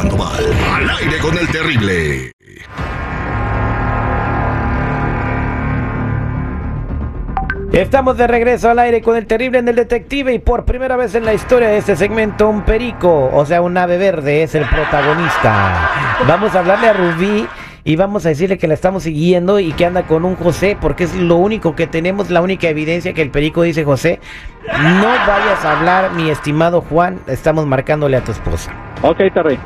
Al aire con el terrible. Estamos de regreso al aire con el terrible en el detective y por primera vez en la historia de este segmento un perico, o sea un ave verde es el protagonista. Vamos a hablarle a Rubí y vamos a decirle que la estamos siguiendo y que anda con un José porque es lo único que tenemos, la única evidencia que el perico dice José. No vayas a hablar mi estimado Juan, estamos marcándole a tu esposa. Ok, Terry.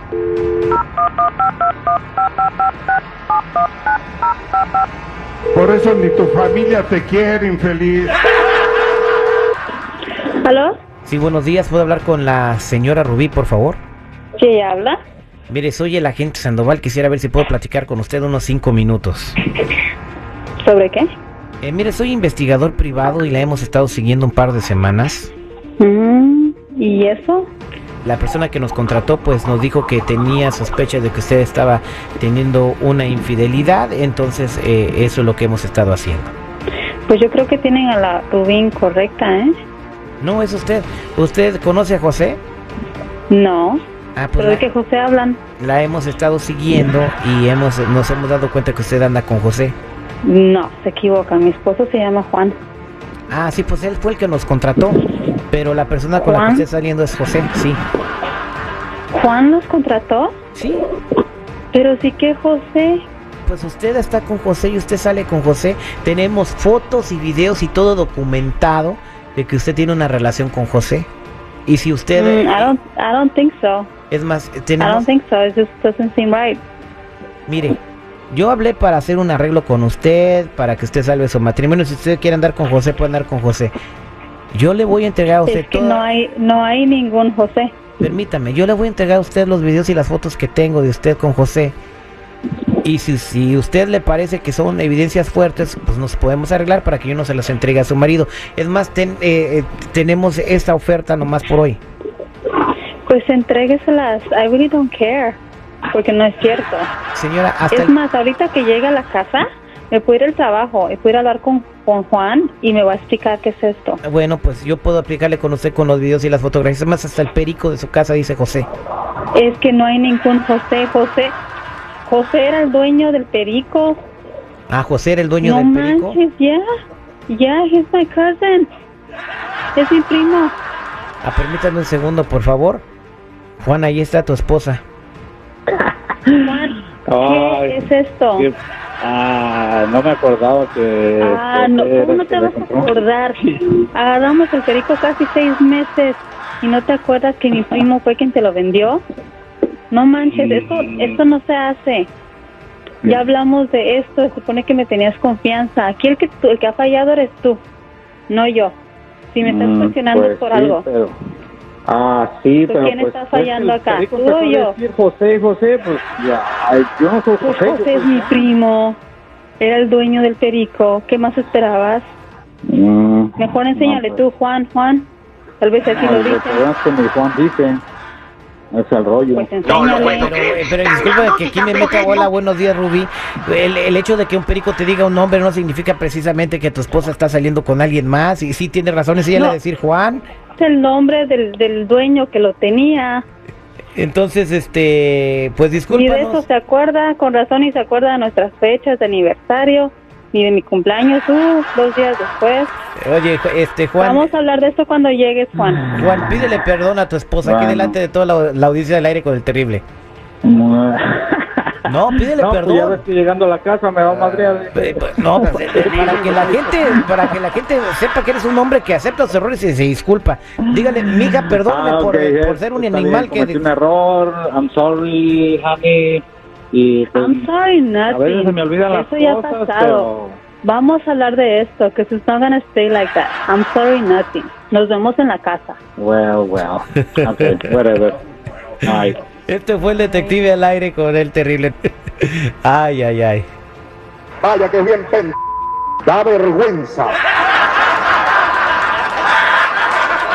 Por eso ni tu familia te quiere, infeliz. ¿Aló? Sí, buenos días, ¿puedo hablar con la señora Rubí, por favor? ¿Sí habla? Mire, soy el agente Sandoval, quisiera ver si puedo platicar con usted unos cinco minutos. ¿Sobre qué? Eh, mire, soy investigador privado y la hemos estado siguiendo un par de semanas. Mm, ¿Y eso? La persona que nos contrató pues nos dijo que tenía sospechas de que usted estaba teniendo una infidelidad, entonces eh, eso es lo que hemos estado haciendo. Pues yo creo que tienen a la Rubín correcta, ¿eh? No, es usted. ¿Usted conoce a José? No. Ah, pues ¿Pero de qué José hablan? la hemos estado siguiendo y hemos nos hemos dado cuenta que usted anda con José. No, se equivoca. Mi esposo se llama Juan. Ah, sí, pues él fue el que nos contrató, pero la persona con la que está saliendo es José, sí. ¿Juan los contrató? Sí, Pero sí que José. Pues usted está con José y usted sale con José. Tenemos fotos y videos y todo documentado de que usted tiene una relación con José. Y si usted... Mm, I don't, I don't think so. es más, I tenemos... don't think so. It just doesn't seem right. Mire, yo hablé para hacer un arreglo con usted, para que usted salve su matrimonio. Si usted quiere andar con José, puede andar con José. Yo le voy a entregar a usted Es que toda- no hay, no hay ningún José. Permítame, yo le voy a entregar a usted los videos y las fotos que tengo de usted con José. Y si, si usted le parece que son evidencias fuertes, pues nos podemos arreglar para que yo no se las entregue a su marido. Es más, ten- eh, eh, tenemos esta oferta nomás por hoy. Pues entrégueselas. I really don't care. Porque no es cierto. Señora, hasta Es el- más, ahorita que llegue a la casa, me puedo ir al trabajo y puedo ir a hablar con, con Juan y me va a explicar qué es esto. Bueno, pues yo puedo aplicarle con usted con los videos y las fotografías. Más, hasta el perico de su casa dice José. Es que no hay ningún José. José, José era el dueño del perico. Ah, José era el dueño no del perico. manches, ya. Ya, he's my cousin. Es mi primo. Ah, permítame un segundo, por favor. Juan, ahí está tu esposa. Juan, Ay, ¿qué es esto? qué- Ah, no me acordaba que... Ah, no, ¿cómo no te vas a acordar? Agarramos el perico casi seis meses y no te acuerdas que mi primo fue quien te lo vendió. No manches, eso, eso no se hace. Ya hablamos de esto, se supone que me tenías confianza. Aquí el que, el que ha fallado eres tú, no yo. Si me estás Mm, cuestionando pues es por sí, algo. pero- Ah, sí, ¿Pero pero quién pues... está es fallando acá? ¿Tú o a yo? decir José, José, pues ya, yo no soy Pues José. yo José es soy- mi primo, era el dueño del perico. ¿Qué más esperabas? Mm, Mejor enséñale no, tú, Juan, Juan. Tal vez así pues, lo dice. es que mi Juan dice, es el rollo. Pues enséñale. Pero, eh, pero disculpe que aquí me meta bola, buenos días Rubí. El, el hecho de que un perico te diga un nombre no significa precisamente que tu esposa está saliendo con alguien más. Y sí tiene razón, es ella No. decir Juan. El nombre del, del dueño que lo tenía. Entonces, este, pues Ni de eso se acuerda, con razón, y se acuerda de nuestras fechas de aniversario, ni de mi cumpleaños, uh, dos días después. Oye, este Juan, Vamos a hablar de esto cuando llegues, Juan. Juan, pídele perdón a tu esposa aquí delante de toda la, la audiencia del aire con el terrible. No, pídele no, perdón. Pues ya ves que llegando a la casa me va a madrear. Eh, pues, No, pues, eh, para que la gente, para que la gente sepa que eres un hombre que acepta los errores y se disculpa. Dígale, mija, perdóname Ah, por, ok, por eh, ser un animal bien, que un error, I'm sorry, honey. Y pues, I'm sorry, a veces se nothing. me olvidan las Eso ya ha cosas, pasado. Vamos a hablar de esto, que it's not gonna stay like that. I'm sorry, nothing. Nos vemos en la casa. well, well, okay, whatever. Ay. Este fue el detective al aire con el terrible. Ay, ay, ay. Vaya que bien pen... Da vergüenza.